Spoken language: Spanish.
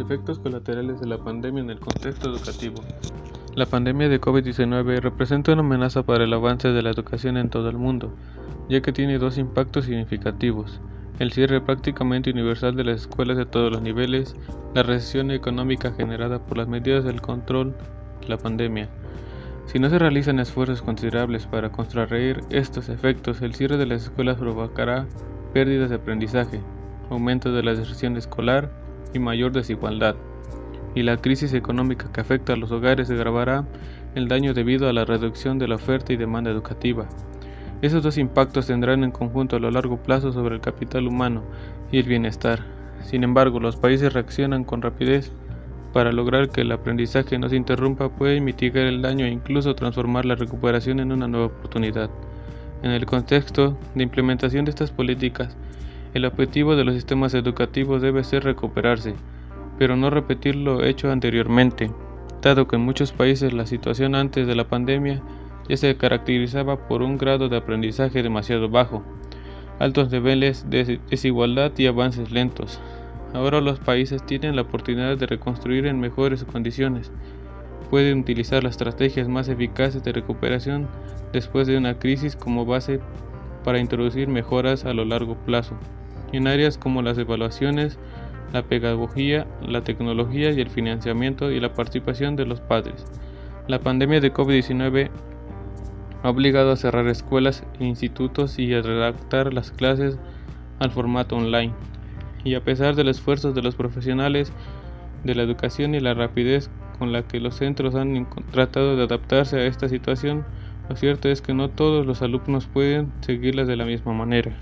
efectos colaterales de la pandemia en el contexto educativo. La pandemia de COVID-19 representa una amenaza para el avance de la educación en todo el mundo, ya que tiene dos impactos significativos. El cierre prácticamente universal de las escuelas de todos los niveles, la recesión económica generada por las medidas del control de la pandemia. Si no se realizan esfuerzos considerables para contrarreír estos efectos, el cierre de las escuelas provocará pérdidas de aprendizaje, aumento de la deserción escolar y mayor desigualdad. Y la crisis económica que afecta a los hogares agravará el daño debido a la reducción de la oferta y demanda educativa. Esos dos impactos tendrán en conjunto a lo largo plazo sobre el capital humano y el bienestar. Sin embargo, los países reaccionan con rapidez para lograr que el aprendizaje no se interrumpa, pueden mitigar el daño e incluso transformar la recuperación en una nueva oportunidad. En el contexto de implementación de estas políticas, el objetivo de los sistemas educativos debe ser recuperarse, pero no repetir lo hecho anteriormente, dado que en muchos países la situación antes de la pandemia ya se caracterizaba por un grado de aprendizaje demasiado bajo, altos niveles de desigualdad y avances lentos. Ahora los países tienen la oportunidad de reconstruir en mejores condiciones. Pueden utilizar las estrategias más eficaces de recuperación después de una crisis como base para introducir mejoras a lo largo plazo en áreas como las evaluaciones, la pedagogía, la tecnología y el financiamiento y la participación de los padres. La pandemia de COVID-19 ha obligado a cerrar escuelas e institutos y a redactar las clases al formato online. Y a pesar del esfuerzo de los profesionales de la educación y la rapidez con la que los centros han tratado de adaptarse a esta situación, lo cierto es que no todos los alumnos pueden seguirlas de la misma manera.